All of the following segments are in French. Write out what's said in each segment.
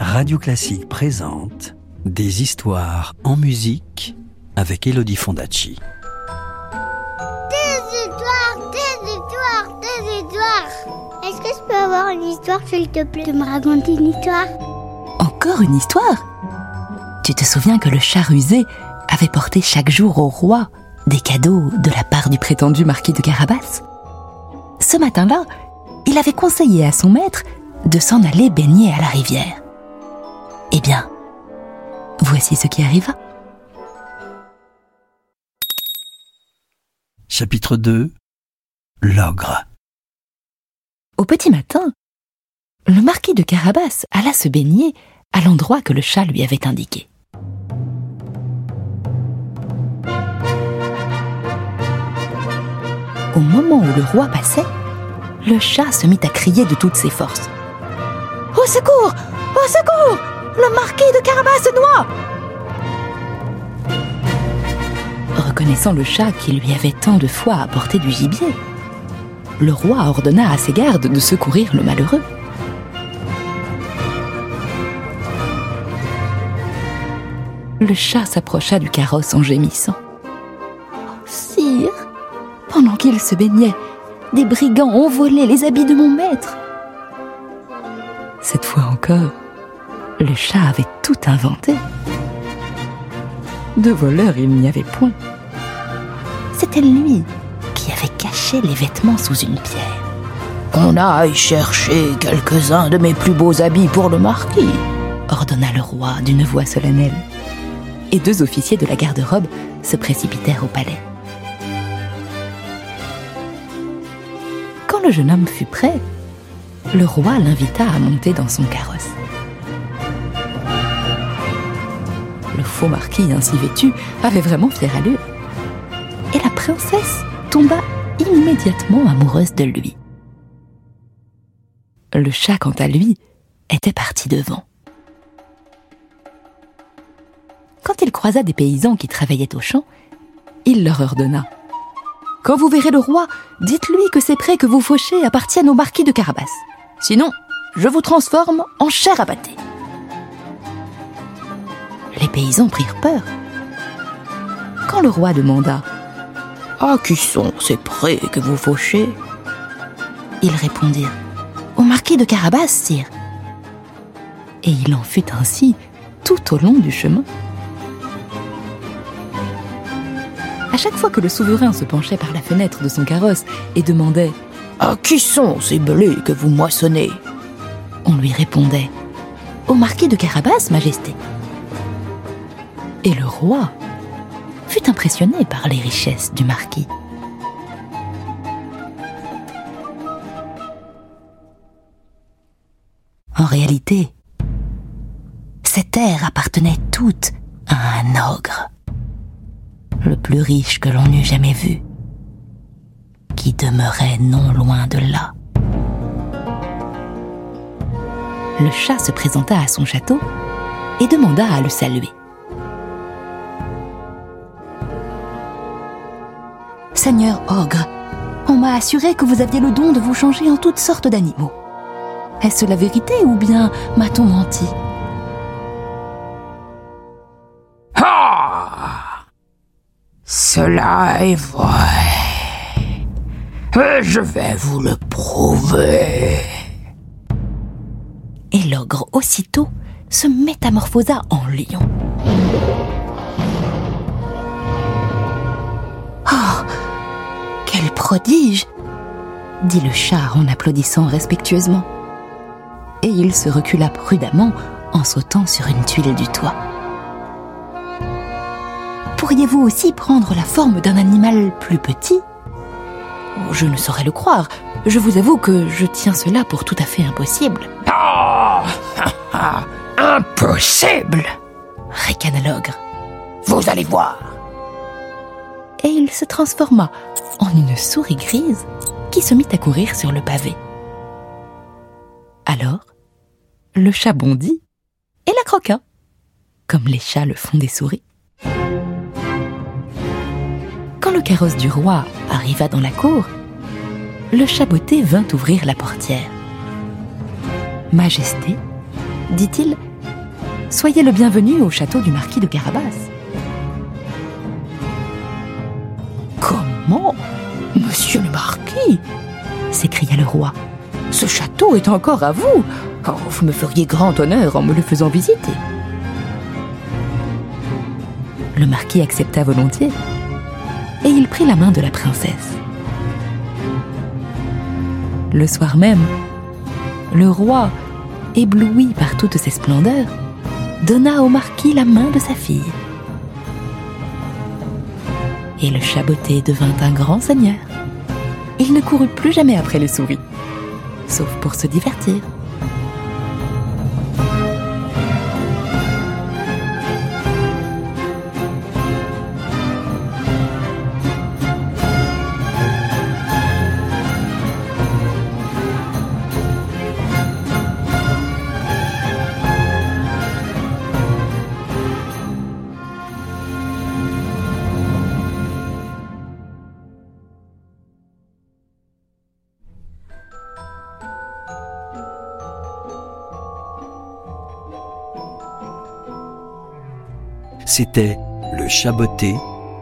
Radio Classique présente Des histoires en musique avec Elodie Fondacci. Des histoires, des histoires, des histoires. Est-ce que je peux avoir une histoire, s'il te plaît, de me raconter une histoire? Encore une histoire? Tu te souviens que le chat rusé avait porté chaque jour au roi des cadeaux de la part du prétendu marquis de Carabas? Ce matin-là, il avait conseillé à son maître de s'en aller baigner à la rivière. Eh bien, voici ce qui arriva. Chapitre 2 L'ogre. Au petit matin, le marquis de Carabas alla se baigner à l'endroit que le chat lui avait indiqué. Au moment où le roi passait, le chat se mit à crier de toutes ses forces. Au secours Au secours Le marquis de Carabas se noie Reconnaissant le chat qui lui avait tant de fois apporté du gibier, le roi ordonna à ses gardes de secourir le malheureux. Le chat s'approcha du carrosse en gémissant. Oh, sire, pendant qu'il se baignait, des brigands ont volé les habits de mon maître. Cette fois encore, le chat avait tout inventé. De voleur, il n'y avait point. C'était lui qui avait caché les vêtements sous une pierre. Qu'on aille chercher quelques-uns de mes plus beaux habits pour le marquis. ordonna le roi d'une voix solennelle. Et deux officiers de la garde-robe se précipitèrent au palais. Quand le jeune homme fut prêt, le roi l'invita à monter dans son carrosse. Faux marquis ainsi vêtu avait vraiment fière allure. Et la princesse tomba immédiatement amoureuse de lui. Le chat, quant à lui, était parti devant. Quand il croisa des paysans qui travaillaient au champ, il leur ordonna Quand vous verrez le roi, dites-lui que ces prés que vous fauchez appartiennent au marquis de Carabas. Sinon, je vous transforme en chair à pâté. Les paysans prirent peur. Quand le roi demanda À qui sont ces prés que vous fauchez? Ils répondirent Au marquis de Carabas, sire. Et il en fut ainsi tout au long du chemin. À chaque fois que le souverain se penchait par la fenêtre de son carrosse et demandait À qui sont ces blés que vous moissonnez? On lui répondait Au marquis de Carabas, Majesté. Et le roi fut impressionné par les richesses du marquis. En réalité, ces terres appartenaient toutes à un ogre, le plus riche que l'on eût jamais vu, qui demeurait non loin de là. Le chat se présenta à son château et demanda à le saluer. Seigneur Ogre, on m'a assuré que vous aviez le don de vous changer en toutes sortes d'animaux. Est-ce la vérité ou bien m'a-t-on menti? Ah Cela est vrai. Et je vais vous le prouver. Et l'ogre aussitôt se métamorphosa en lion. Quel prodige dit le chat en applaudissant respectueusement. Et il se recula prudemment en sautant sur une tuile du toit. Pourriez-vous aussi prendre la forme d'un animal plus petit? Je ne saurais le croire. Je vous avoue que je tiens cela pour tout à fait impossible. Ah Impossible Ricana l'ogre. Vous allez voir. Et il se transforma en une souris grise qui se mit à courir sur le pavé. Alors, le chat bondit et la croqua, comme les chats le font des souris. Quand le carrosse du roi arriva dans la cour, le chaboté vint ouvrir la portière. Majesté, dit-il, soyez le bienvenu au château du marquis de Carabas. Monsieur le marquis s'écria le roi. Ce château est encore à vous. Vous me feriez grand honneur en me le faisant visiter. Le marquis accepta volontiers et il prit la main de la princesse. Le soir même, le roi, ébloui par toutes ces splendeurs, donna au marquis la main de sa fille. Et le chaboté devint un grand seigneur. Il ne courut plus jamais après les souris, sauf pour se divertir. C'était Le Chaboté,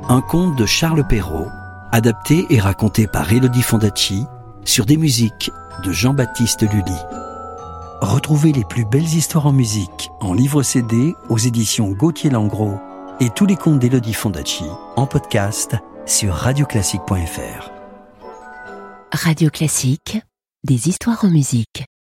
un conte de Charles Perrault, adapté et raconté par Elodie Fondacci sur des musiques de Jean-Baptiste Lully. Retrouvez les plus belles histoires en musique en livre CD aux éditions Gauthier Langros et tous les contes d'Elodie Fondacci en podcast sur radioclassique.fr. Radio Classique, des histoires en musique.